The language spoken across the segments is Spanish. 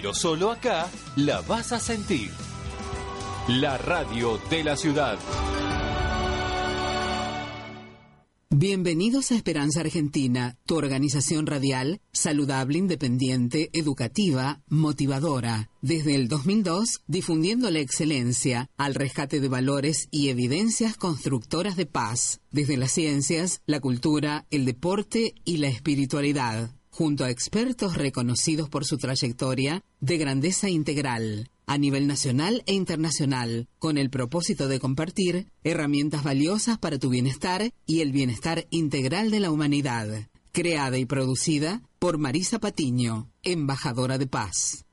Pero solo acá la vas a sentir. La radio de la ciudad. Bienvenidos a Esperanza Argentina, tu organización radial, saludable, independiente, educativa, motivadora. Desde el 2002, difundiendo la excelencia al rescate de valores y evidencias constructoras de paz, desde las ciencias, la cultura, el deporte y la espiritualidad, junto a expertos reconocidos por su trayectoria de grandeza integral a nivel nacional e internacional, con el propósito de compartir herramientas valiosas para tu bienestar y el bienestar integral de la humanidad. Creada y producida por Marisa Patiño, embajadora de paz.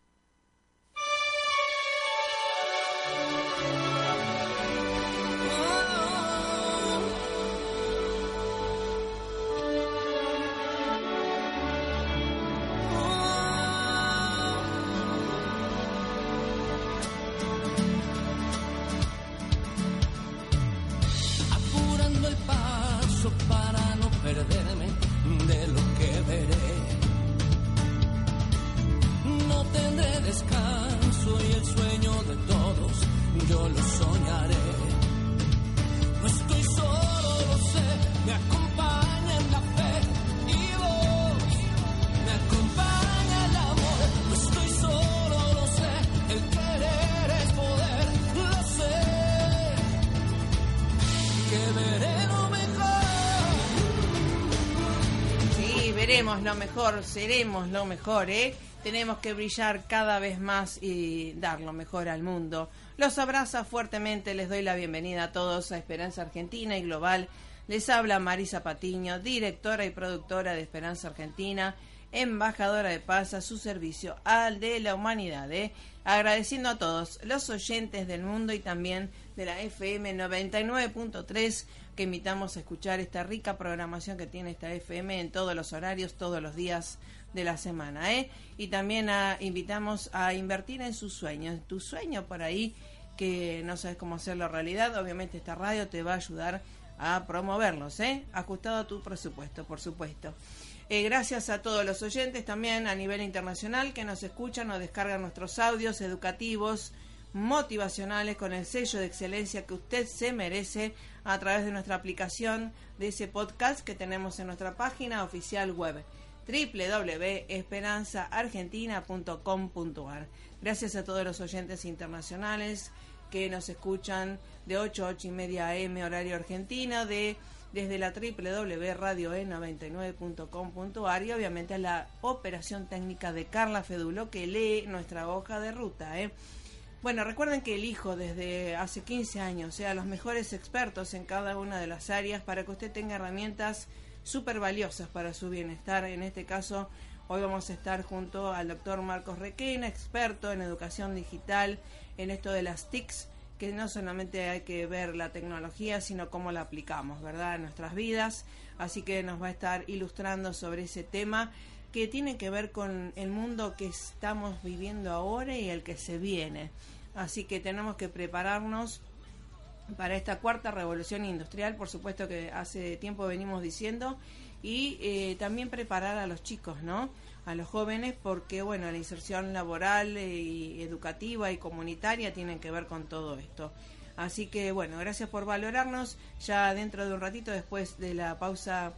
Seremos lo mejor, ¿eh? Tenemos que brillar cada vez más y dar lo mejor al mundo. Los abraza fuertemente, les doy la bienvenida a todos a Esperanza Argentina y Global. Les habla Marisa Patiño, directora y productora de Esperanza Argentina, embajadora de paz a su servicio al de la humanidad. ¿eh? Agradeciendo a todos los oyentes del mundo y también de la FM 99.3 que invitamos a escuchar esta rica programación que tiene esta FM en todos los horarios, todos los días de la semana. ¿eh? Y también a, invitamos a invertir en sus sueños. Tu sueño por ahí que no sabes cómo hacerlo realidad, obviamente esta radio te va a ayudar a promoverlos, ¿eh? ajustado a tu presupuesto, por supuesto. Eh, gracias a todos los oyentes también a nivel internacional que nos escuchan o descargan nuestros audios educativos, motivacionales con el sello de excelencia que usted se merece a través de nuestra aplicación de ese podcast que tenemos en nuestra página oficial web www.esperanzaargentina.com.ar. Gracias a todos los oyentes internacionales que nos escuchan de 8 a 8 y media AM horario argentino, de desde la www.radioe99.com.ar y obviamente a la operación técnica de Carla Fedulo que lee nuestra hoja de ruta. ¿eh? Bueno, recuerden que elijo desde hace 15 años sea los mejores expertos en cada una de las áreas para que usted tenga herramientas súper valiosas para su bienestar. En este caso, hoy vamos a estar junto al doctor Marcos Requena, experto en educación digital, en esto de las TICs, que no solamente hay que ver la tecnología, sino cómo la aplicamos, ¿verdad?, en nuestras vidas. Así que nos va a estar ilustrando sobre ese tema que tiene que ver con el mundo que estamos viviendo ahora y el que se viene. Así que tenemos que prepararnos para esta cuarta revolución industrial, por supuesto que hace tiempo venimos diciendo, y eh, también preparar a los chicos, ¿no? A los jóvenes, porque, bueno, la inserción laboral eh, y educativa y comunitaria tienen que ver con todo esto. Así que, bueno, gracias por valorarnos. Ya dentro de un ratito, después de la pausa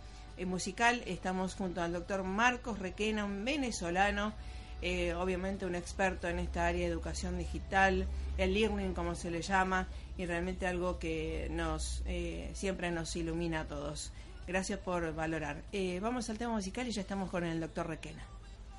musical, estamos junto al doctor Marcos Requena, un venezolano eh, obviamente un experto en esta área de educación digital, el learning como se le llama, y realmente algo que nos eh, siempre nos ilumina a todos. Gracias por valorar. Eh, vamos al tema musical y ya estamos con el doctor Requena.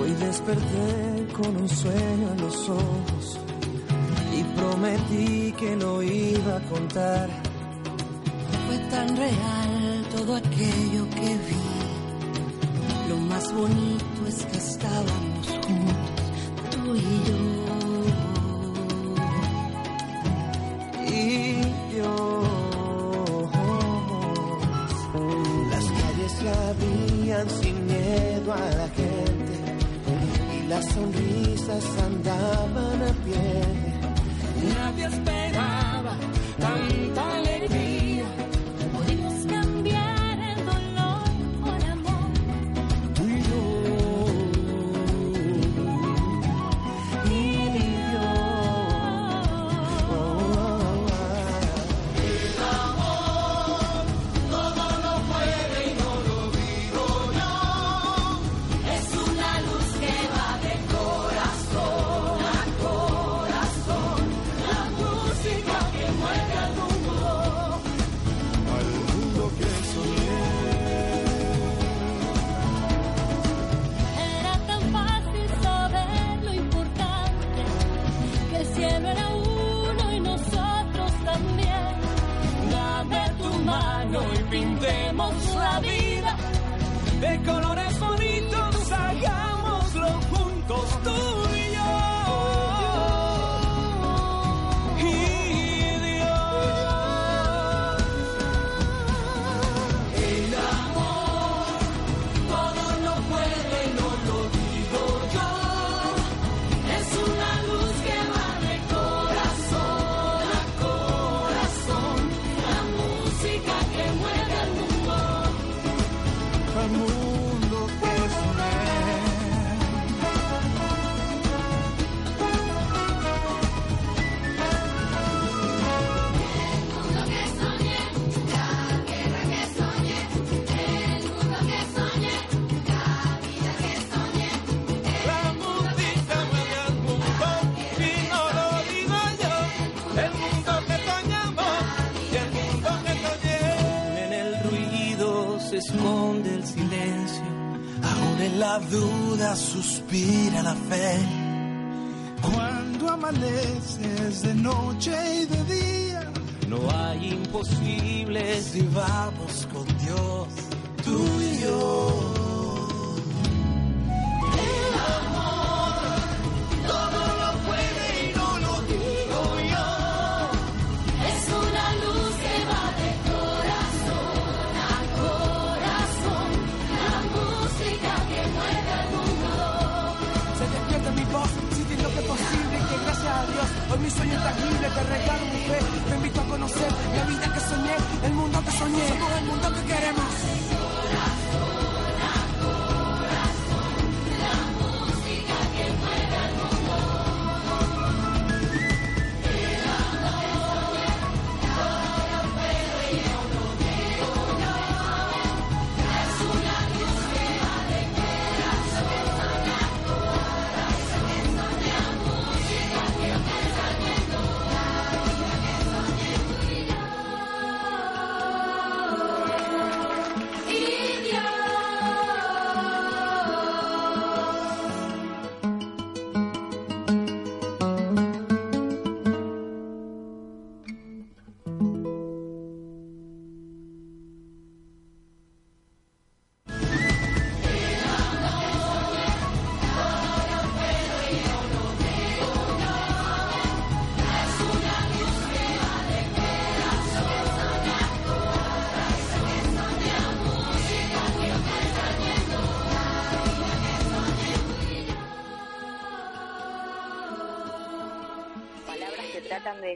Hoy desperté con un sueño en los ojos prometí que no iba a contar. Fue tan real todo aquello que vi. Lo más bonito es que estábamos juntos, tú y yo. Y yo. Las calles se abrían sin miedo a la y las sonrisas andaban a pie. Nadie silencio. Ahora en la duda suspira la fe. Cuando amanece es de noche y de día. No hay imposibles si vamos con Dios, tú y yo. Sueño tangible, te regalo mi fe, te invito a conocer la vida que soñé, el mundo que soñé, somos el mundo que queremos.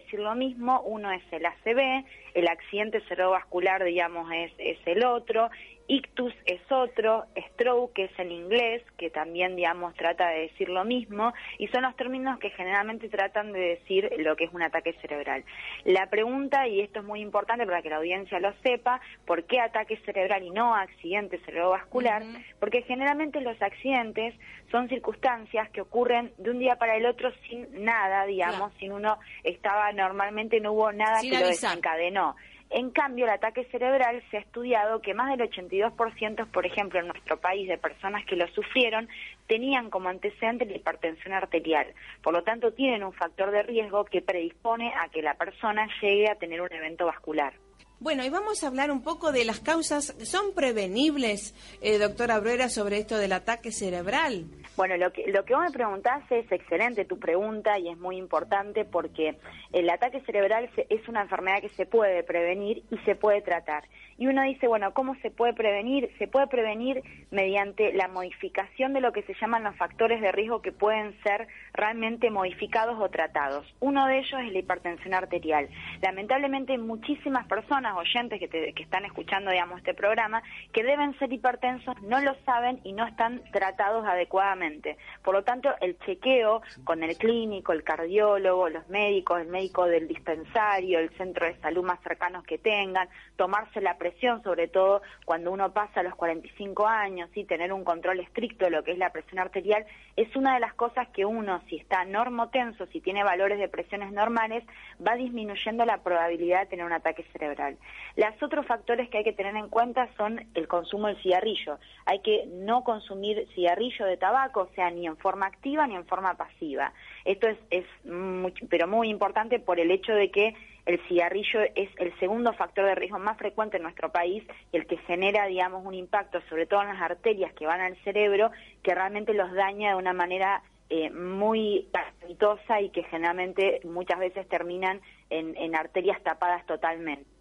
Decir lo mismo. Uno es el ACV, el accidente cerebrovascular, digamos, es, es el otro, ictus es otro, stroke es el inglés, que también, digamos, trata de decir lo mismo, y son los términos que generalmente tratan de decir lo que es un ataque cerebral. La pregunta, y esto es muy importante para que la audiencia lo sepa, ¿por qué ataque cerebral y no accidente cerebrovascular? Porque generalmente los accidentes son circunstancias que ocurren de un día para el otro sin nada, digamos, sin uno estaba normalmente, no hubo nada Sin que lo desencadenó. En cambio, el ataque cerebral se ha estudiado que más del 82%, por ejemplo, en nuestro país, de personas que lo sufrieron, tenían como antecedente la hipertensión arterial. Por lo tanto, tienen un factor de riesgo que predispone a que la persona llegue a tener un evento vascular. Bueno, y vamos a hablar un poco de las causas. ¿Son prevenibles, eh, doctora Bruera, sobre esto del ataque cerebral? Bueno, lo que, lo que vos me preguntás es excelente tu pregunta y es muy importante porque el ataque cerebral es una enfermedad que se puede prevenir y se puede tratar. Y uno dice, bueno, ¿cómo se puede prevenir? Se puede prevenir mediante la modificación de lo que se llaman los factores de riesgo que pueden ser realmente modificados o tratados. Uno de ellos es la hipertensión arterial. Lamentablemente muchísimas personas, oyentes que, te- que están escuchando, digamos, este programa, que deben ser hipertensos, no lo saben y no están tratados adecuadamente. Por lo tanto, el chequeo con el clínico, el cardiólogo, los médicos, el médico del dispensario, el centro de salud más cercanos que tengan, tomarse la presión, sobre todo cuando uno pasa a los 45 años, y tener un control estricto de lo que es la presión arterial, es una de las cosas que uno, si está normotenso, si tiene valores de presiones normales, va disminuyendo la probabilidad de tener un ataque cerebral. Los otros factores que hay que tener en cuenta son el consumo del cigarrillo. Hay que no consumir cigarrillo de tabaco, o sea, ni en forma activa ni en forma pasiva. Esto es, es muy- pero muy importante por el hecho de que el cigarrillo es el segundo factor de riesgo más frecuente en nuestro país y el que genera, digamos, un impacto sobre todo en las arterias que van al cerebro que realmente los daña de una manera eh, muy calamitosa y que generalmente muchas veces terminan en, en arterias tapadas totalmente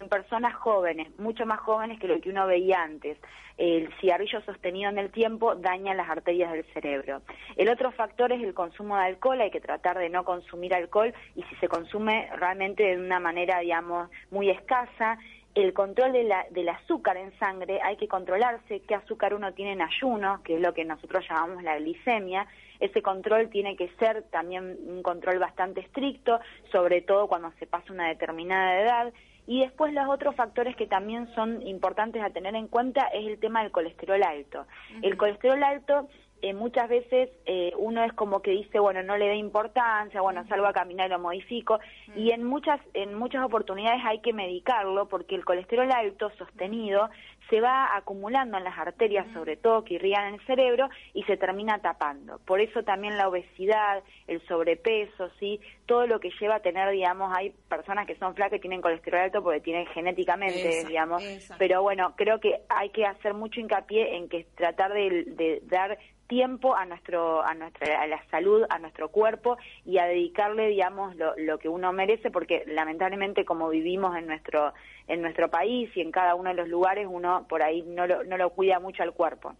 en personas jóvenes, mucho más jóvenes que lo que uno veía antes. El cigarrillo sostenido en el tiempo daña las arterias del cerebro. El otro factor es el consumo de alcohol, hay que tratar de no consumir alcohol y si se consume realmente de una manera, digamos, muy escasa. El control de la- del azúcar en sangre, hay que controlarse qué azúcar uno tiene en ayuno, que es lo que nosotros llamamos la glicemia. Ese control tiene que ser también un control bastante estricto, sobre todo cuando se pasa una determinada edad. Y después los otros factores que también son importantes a tener en cuenta es el tema del colesterol alto. El colesterol alto eh, muchas veces eh, uno es como que dice, bueno, no le da importancia, bueno, salgo a caminar y lo modifico, y en muchas, en muchas oportunidades hay que medicarlo porque el colesterol alto sostenido se va acumulando en las arterias, sobre todo que irrigan el cerebro, y se termina tapando. Por eso también la obesidad, el sobrepeso, ¿sí? todo lo que lleva a tener, digamos, hay personas que son flacas y tienen colesterol alto porque tienen genéticamente, digamos, pero bueno, creo que hay que hacer mucho hincapié en que tratar de, de dar tiempo a nuestro a nuestra a la salud a nuestro cuerpo y a dedicarle digamos lo, lo que uno merece porque lamentablemente como vivimos en nuestro en nuestro país y en cada uno de los lugares uno por ahí no lo, no lo cuida mucho al cuerpo.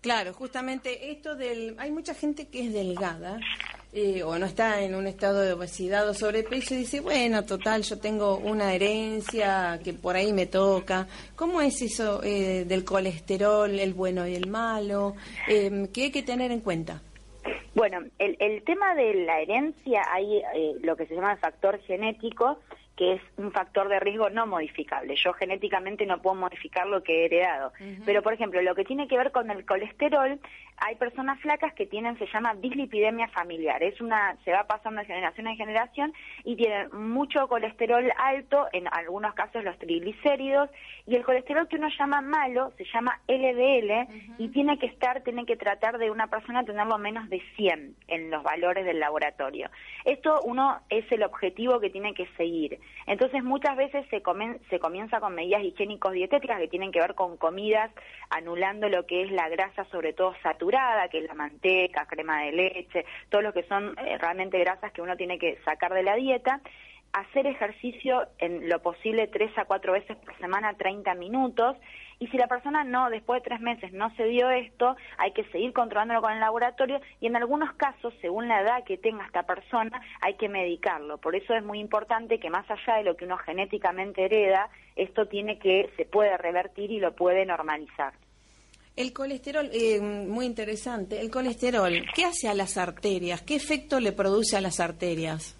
Claro, justamente esto del... Hay mucha gente que es delgada eh, o no está en un estado de obesidad o sobrepeso y dice, bueno, total, yo tengo una herencia que por ahí me toca. ¿Cómo es eso eh, del colesterol, el bueno y el malo? Eh, ¿Qué hay que tener en cuenta? Bueno, el, el tema de la herencia, hay eh, lo que se llama factor genético, que es un factor de riesgo no modificable. Yo genéticamente no puedo modificar lo que he heredado. Pero, por ejemplo, lo que tiene que ver con el colesterol, hay personas flacas que tienen, se llama dislipidemia familiar. Es una, se va pasando de generación en generación y tienen mucho colesterol alto, en algunos casos los triglicéridos, y el colesterol que uno llama malo se llama LDL y tiene que estar, tiene que tratar de una persona tenerlo menos de 100 en los valores del laboratorio. Esto uno es el objetivo que tiene que seguir. Entonces muchas veces se, comen- se comienza con medidas higiénicos dietéticas que tienen que ver con comidas anulando lo que es la grasa sobre todo saturada, que es la manteca, crema de leche, todo lo que son eh, realmente grasas que uno tiene que sacar de la dieta hacer ejercicio en lo posible tres a cuatro veces por semana, 30 minutos. Y si la persona no, después de tres meses no se dio esto, hay que seguir controlándolo con el laboratorio y en algunos casos, según la edad que tenga esta persona, hay que medicarlo. Por eso es muy importante que más allá de lo que uno genéticamente hereda, esto tiene que, se puede revertir y lo puede normalizar. El colesterol, eh, muy interesante. El colesterol, ¿qué hace a las arterias? ¿Qué efecto le produce a las arterias?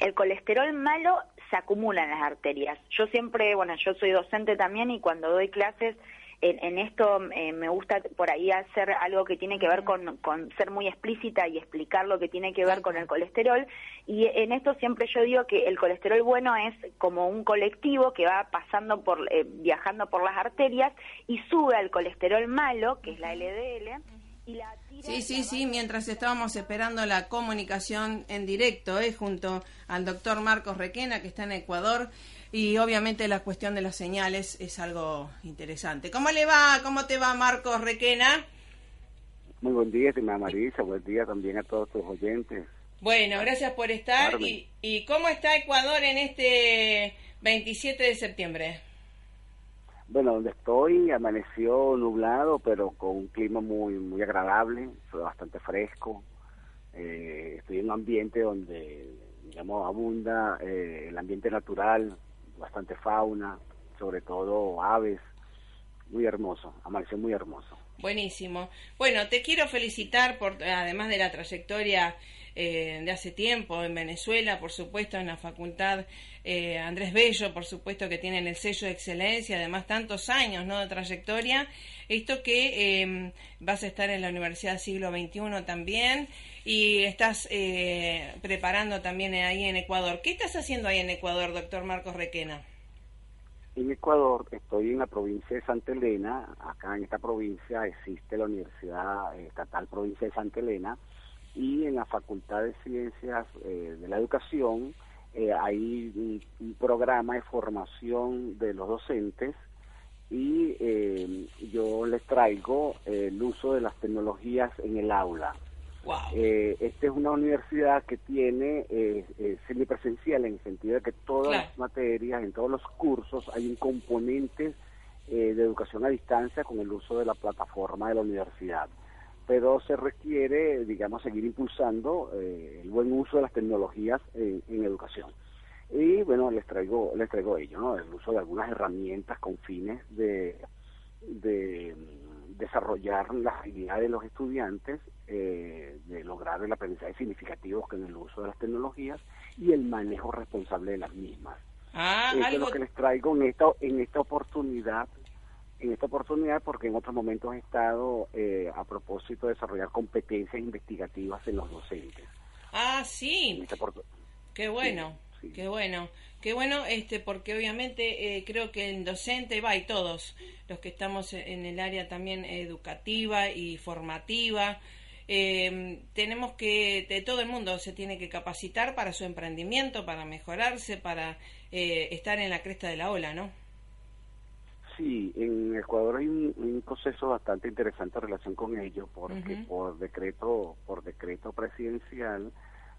El colesterol malo se acumula en las arterias. Yo siempre, bueno, yo soy docente también y cuando doy clases en, en esto eh, me gusta por ahí hacer algo que tiene que ver con, con ser muy explícita y explicar lo que tiene que ver con el colesterol. Y en esto siempre yo digo que el colesterol bueno es como un colectivo que va pasando por, eh, viajando por las arterias y sube al colesterol malo, que es la LDL, y la tira Sí, sí, sí, mientras estábamos esperando la comunicación en directo, ¿eh? junto al doctor Marcos Requena, que está en Ecuador, y obviamente la cuestión de las señales es algo interesante. ¿Cómo le va? ¿Cómo te va, Marcos Requena? Muy buen día, estimada Marisa. Buen día también a todos tus oyentes. Bueno, gracias por estar. ¿Y, ¿Y cómo está Ecuador en este 27 de septiembre? Bueno, donde estoy amaneció nublado, pero con un clima muy muy agradable, fue bastante fresco. Eh, estoy en un ambiente donde, digamos, abunda eh, el ambiente natural, bastante fauna, sobre todo aves. Muy hermoso, amaneció muy hermoso. Buenísimo. Bueno, te quiero felicitar por, además de la trayectoria eh, de hace tiempo en Venezuela, por supuesto, en la facultad eh, Andrés Bello, por supuesto, que tienen el sello de excelencia, además tantos años ¿no? de trayectoria. Esto que eh, vas a estar en la Universidad Siglo XXI también y estás eh, preparando también ahí en Ecuador. ¿Qué estás haciendo ahí en Ecuador, doctor Marcos Requena? En Ecuador estoy en la provincia de Santa Elena. Acá en esta provincia existe la Universidad Estatal Provincia de Santa Elena y en la Facultad de Ciencias eh, de la Educación eh, hay un, un programa de formación de los docentes y eh, yo les traigo eh, el uso de las tecnologías en el aula. Wow. Eh, esta es una universidad que tiene semipresencial en el sentido de que todas Claro. las materias, en todos los cursos, hay un componente de educación a distancia con el uso de la plataforma de la universidad. Pero se requiere, digamos, seguir impulsando eh, el buen uso de las tecnologías en, en educación. Y bueno, les traigo, les traigo ello, ¿no? El uso de algunas herramientas con fines de, de mm, desarrollar las habilidades de los estudiantes, eh, de lograr el aprendizaje significativo con el uso de las tecnologías y el manejo responsable de las mismas. Ah, Eso es lo que les traigo en esta, en esta oportunidad, en esta oportunidad porque en otros momentos he estado eh, a propósito de desarrollar competencias investigativas en los docentes. Ah, sí. Qué bueno, Sí, sí. qué bueno, qué bueno, este, porque obviamente eh, creo que el docente va y todos los que estamos en el área también educativa y formativa, eh, tenemos que, de todo el mundo se tiene que capacitar para su emprendimiento, para mejorarse, para eh, estar en la cresta de la ola, ¿no? Sí, en Ecuador hay un, un proceso bastante interesante en relación con ello, porque por decreto, por decreto presidencial,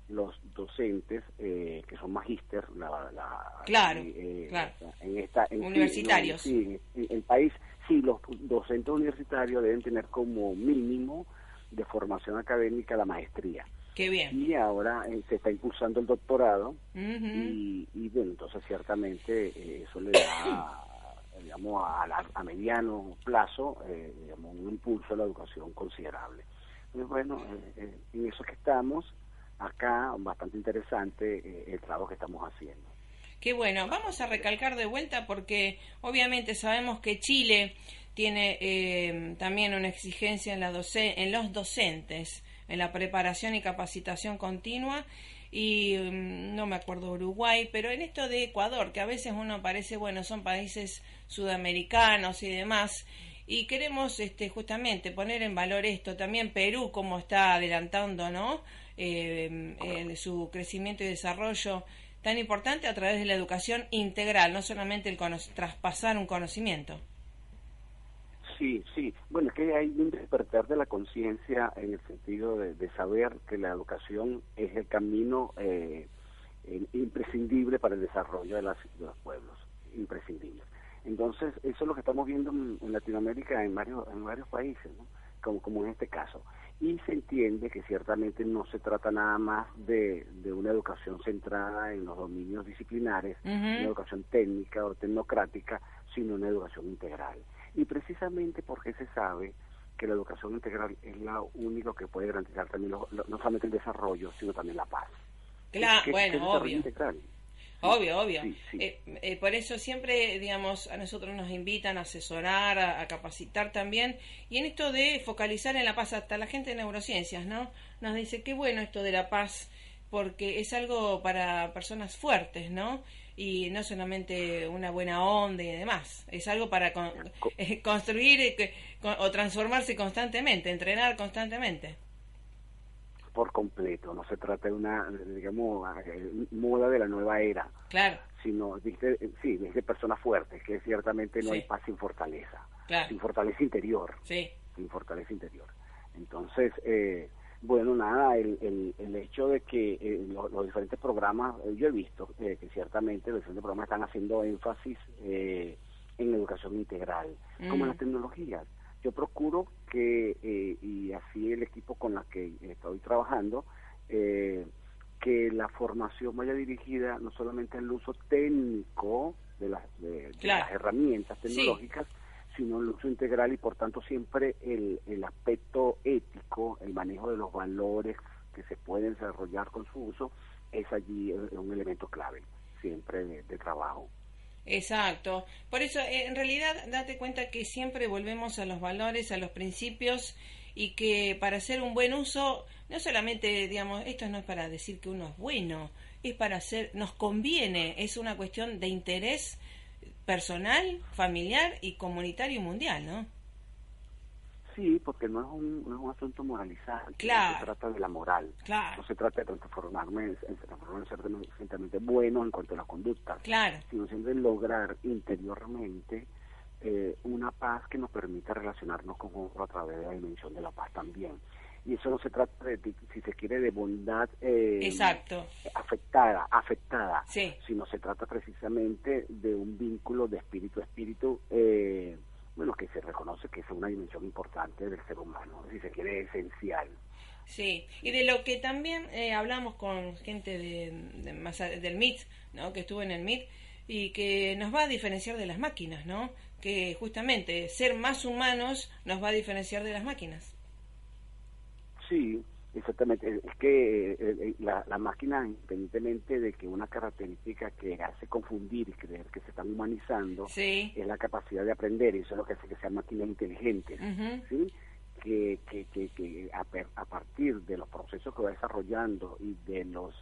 los docentes eh, que son magíster, la, la- Claro, eh, claro. en esta, en, sí, Universitarios. no, sí, en el país, sí, los docentes universitarios deben tener como mínimo de formación académica la maestría. Qué bien. Y ahora eh, se está impulsando el doctorado, y, y bueno, entonces ciertamente eh, eso le da, digamos, a, la- a mediano plazo, eh, un impulso a la educación considerable. Bueno, eh, eh, en eso que estamos, acá, bastante interesante el trabajo que estamos haciendo. Qué bueno, vamos a recalcar de vuelta porque obviamente sabemos que Chile tiene también una exigencia en, la en los docentes, en la preparación y capacitación continua y mm, no me acuerdo Uruguay, pero en esto de Ecuador, que a veces uno parece, bueno, son países sudamericanos y demás, y queremos este, justamente poner en valor esto, también Perú, como está adelantando, ¿no? Eh, el- su crecimiento y desarrollo tan importante a través de la educación integral, no solamente el cono- traspasar un conocimiento. Sí, sí. Bueno, es que hay un despertar de la conciencia en el sentido de, de saber que la educación es el camino eh, imprescindible para el desarrollo de, las- de los pueblos, imprescindible. Entonces, eso es lo que estamos viendo en, en Latinoamérica en varios, en varios países, ¿no? como, como en este caso. Y se entiende que ciertamente no se trata nada más de, de una educación centrada en los dominios disciplinares, una educación técnica o tecnocrática, sino una educación integral. Y precisamente porque se sabe que la educación integral es la única que puede garantizar también lo- lo- no solamente el desarrollo, sino también la paz. Claro, ¿Qué- qué bueno, obvio. integral? Obvio, obvio. Sí, sí. Eh, eh, por eso siempre, digamos, a nosotros nos invitan a asesorar, a, a capacitar también. Y en esto de focalizar en la paz, hasta la gente de neurociencias, ¿no? Nos dice, qué bueno esto de la paz, porque es algo para personas fuertes, ¿no? Y no solamente una buena onda y demás. Es algo para con- Co- eh, construir eh, con- o transformarse constantemente, entrenar constantemente. por completo. No se trata de una, digamos, eh, moda de la nueva era, Claro, sino, dice, sí, es de personas fuertes, que ciertamente no Sí. hay paz sin fortaleza, claro. sin fortaleza interior, Sí, sin fortaleza interior. Entonces, eh, bueno, nada, el, el, el hecho de que eh, lo- los, diferentes programas, eh, yo he visto eh, que ciertamente los diferentes programas están haciendo énfasis eh, en educación integral, como en Mm. las tecnologías. Yo procuro que, eh, y así el equipo con la que estoy trabajando, eh, que la formación vaya dirigida no solamente al uso técnico de las, de- las herramientas Sí. Sino el uso integral y por tanto siempre el, el aspecto ético, el manejo de los valores que se pueden desarrollar con su uso, es allí eh, un elemento clave siempre de, de trabajo. Exacto. Por eso, eh, en realidad, date cuenta que siempre volvemos a los valores, a los principios y que para hacer un buen uso, no solamente, digamos, esto no es para decir que uno es bueno, es para hacer, nos conviene, es una cuestión de interés personal, familiar y comunitario y mundial, ¿no? Sí, porque no es un, no es un asunto moralizante, Claro. no se trata de la moral, Claro, no se trata de transformarme en, en transformarme en ser suficientemente bueno en cuanto a las conductas, claro, sino siempre lograr interiormente eh, una paz que nos permita relacionarnos con otro a través de la dimensión de la paz también. Y eso no se trata de, si se quiere, de bondad eh, exacto. afectada, afectada, Sí, sino se trata precisamente de un vínculo de espíritu a espíritu, eh, bueno, que se reconoce que es una dimensión importante del ser humano, si se quiere, esencial. Sí, y de lo que también eh, hablamos con gente de, de del MIT, ¿no? que estuvo en el MIT, y que nos va a diferenciar de las máquinas, ¿no? Que justamente ser más humanos nos va a diferenciar de las máquinas. Sí, exactamente. Es que eh, eh, la, la máquina, independientemente de que una característica que hace confundir y creer que se están humanizando, Sí. es la capacidad de aprender, y eso es lo que hace que sean máquinas inteligentes. ¿sí? que, que, que, que a, per- a partir de los procesos que va desarrollando y de los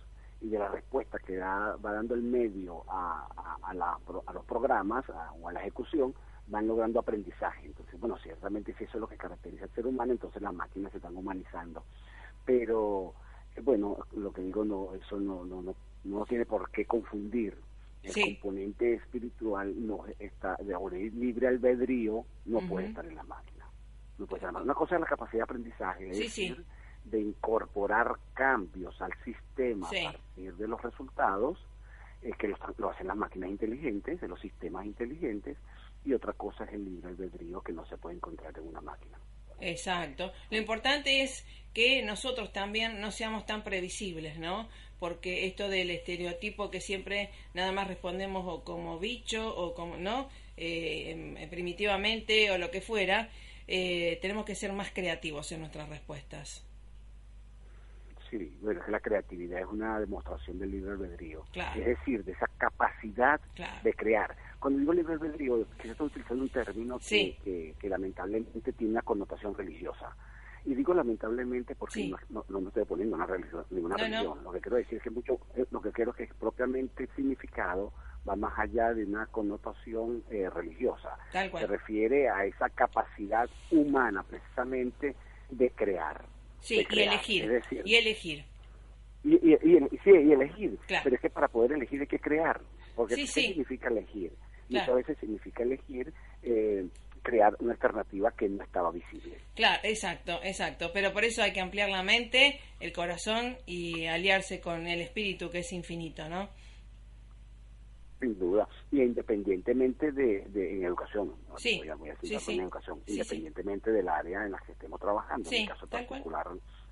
y de la respuesta que da, va dando el medio a, a, a la pro- a los programas o a la ejecución, van logrando aprendizaje. Entonces, bueno, ciertamente si eso es lo que caracteriza al ser humano, entonces las máquinas se están humanizando. Pero, eh, bueno, lo que digo, no eso no, no, no, no tiene por qué confundir. El Sí. componente espiritual no está de libre albedrío, no puede estar en la máquina. No puede estar en la máquina. Una cosa es la capacidad de aprendizaje, es Sí, sí. decir, de incorporar cambios al sistema a partir de los resultados, eh, que lo, lo hacen las máquinas inteligentes, de los sistemas inteligentes, y otra cosa es el libre albedrío que no se puede encontrar en una máquina. Exacto. Lo importante es que nosotros también no seamos tan previsibles, ¿no? Porque esto del estereotipo que siempre nada más respondemos o como bicho o como, ¿no? Eh, em, primitivamente o lo que fuera, eh, tenemos que ser más creativos en nuestras respuestas. Sí, bueno, la creatividad es una demostración del libre albedrío, Claro. es decir, de esa capacidad Claro. de crear. Cuando digo libre albedrío, que yo estoy utilizando un término que, Sí. que, que lamentablemente tiene una connotación religiosa. Y digo lamentablemente porque Sí. no, no, me estoy poniendo una religión, ninguna No, no. religión. Lo que quiero decir es que mucho, eh, lo que quiero es que propiamente el significado va más allá de una connotación eh, religiosa. Se refiere a esa capacidad humana precisamente de crear. Sí, de y elegir. Es decir, Y elegir. y, y, y- sí, y elegir. Claro. Pero es que para poder elegir hay que crear. Porque Sí, ¿qué sí. significa elegir? Claro. Muchas veces significa elegir eh, crear una alternativa que no estaba visible. Claro, exacto, exacto. Pero por eso hay que ampliar la mente, el corazón y aliarse con el espíritu que es infinito, ¿no? Sin duda. Y independientemente de, de en educación. ¿no? Sí, Voy a, voy a sí, sí. en educación. Independientemente del área en la que estemos trabajando. Sí, en mi caso particular,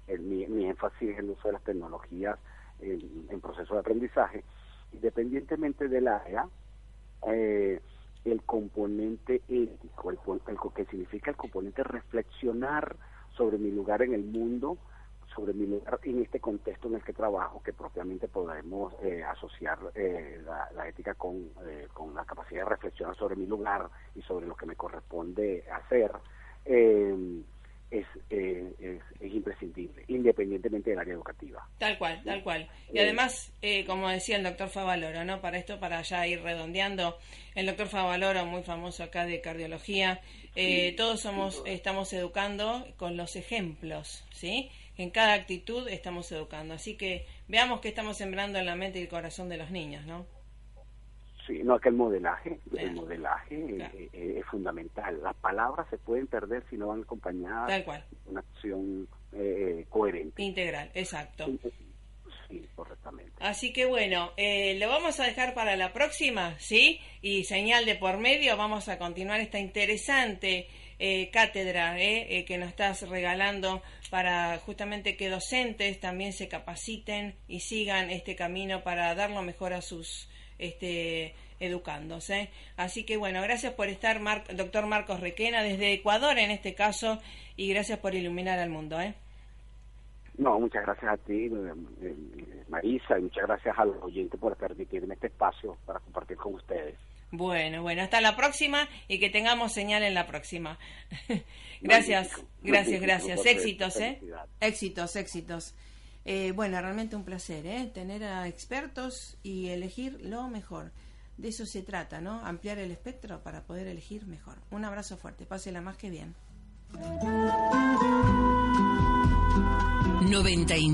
el- mi, mi énfasis es el uso de las tecnologías en, en proceso de aprendizaje. Independientemente del área, eh, el componente ético, el, el que significa el componente reflexionar sobre mi lugar en el mundo, sobre mi lugar en este contexto en el que trabajo, que propiamente podemos eh, asociar eh, la, la ética con, eh, con la capacidad de reflexionar sobre mi lugar y sobre lo que me corresponde hacer, eh, es, eh, es, es imprescindible, independientemente del área educativa. Tal cual, tal cual. Y Eh, además, eh, como decía el doctor Favaloro, ¿no? Para esto, para ya ir redondeando, el doctor Favaloro, muy famoso acá de cardiología, eh, todos somos, estamos educando con los ejemplos, ¿sí? En cada actitud estamos educando. Así que veamos qué estamos sembrando en la mente y el corazón de los niños, ¿no? Sí, no, que el modelaje, Claro. el modelaje eh, Claro. eh, es fundamental. Las palabras se pueden perder si no van acompañadas Tal cual. de una acción eh, coherente. Integral, exacto. Sí, correctamente. Así que bueno, eh, lo vamos a dejar para la próxima, ¿sí? Y señal de por medio, vamos a continuar esta interesante eh, cátedra eh, eh, que nos estás regalando para justamente que docentes también se capaciten y sigan este camino para dar lo mejor a sus este, educandos. ¿eh? Así que bueno, gracias por estar, Mar- doctor Marcos Requena, desde Ecuador en este caso, y gracias por iluminar al mundo. ¿eh? No, muchas gracias a ti, eh, eh, Marisa, y muchas gracias a los oyentes por permitirme este espacio para compartir con ustedes. Bueno, bueno, hasta la próxima y que tengamos señal en la próxima. gracias, Magnífico, gracias, magnífico, gracias. Éxitos, ¿eh? felicidades. Éxitos, éxitos. Eh, bueno, realmente un placer, ¿eh? Tener a expertos y elegir lo mejor. De eso se trata, ¿no? Ampliar el espectro para poder elegir mejor. Un abrazo fuerte, pásela más que bien. 99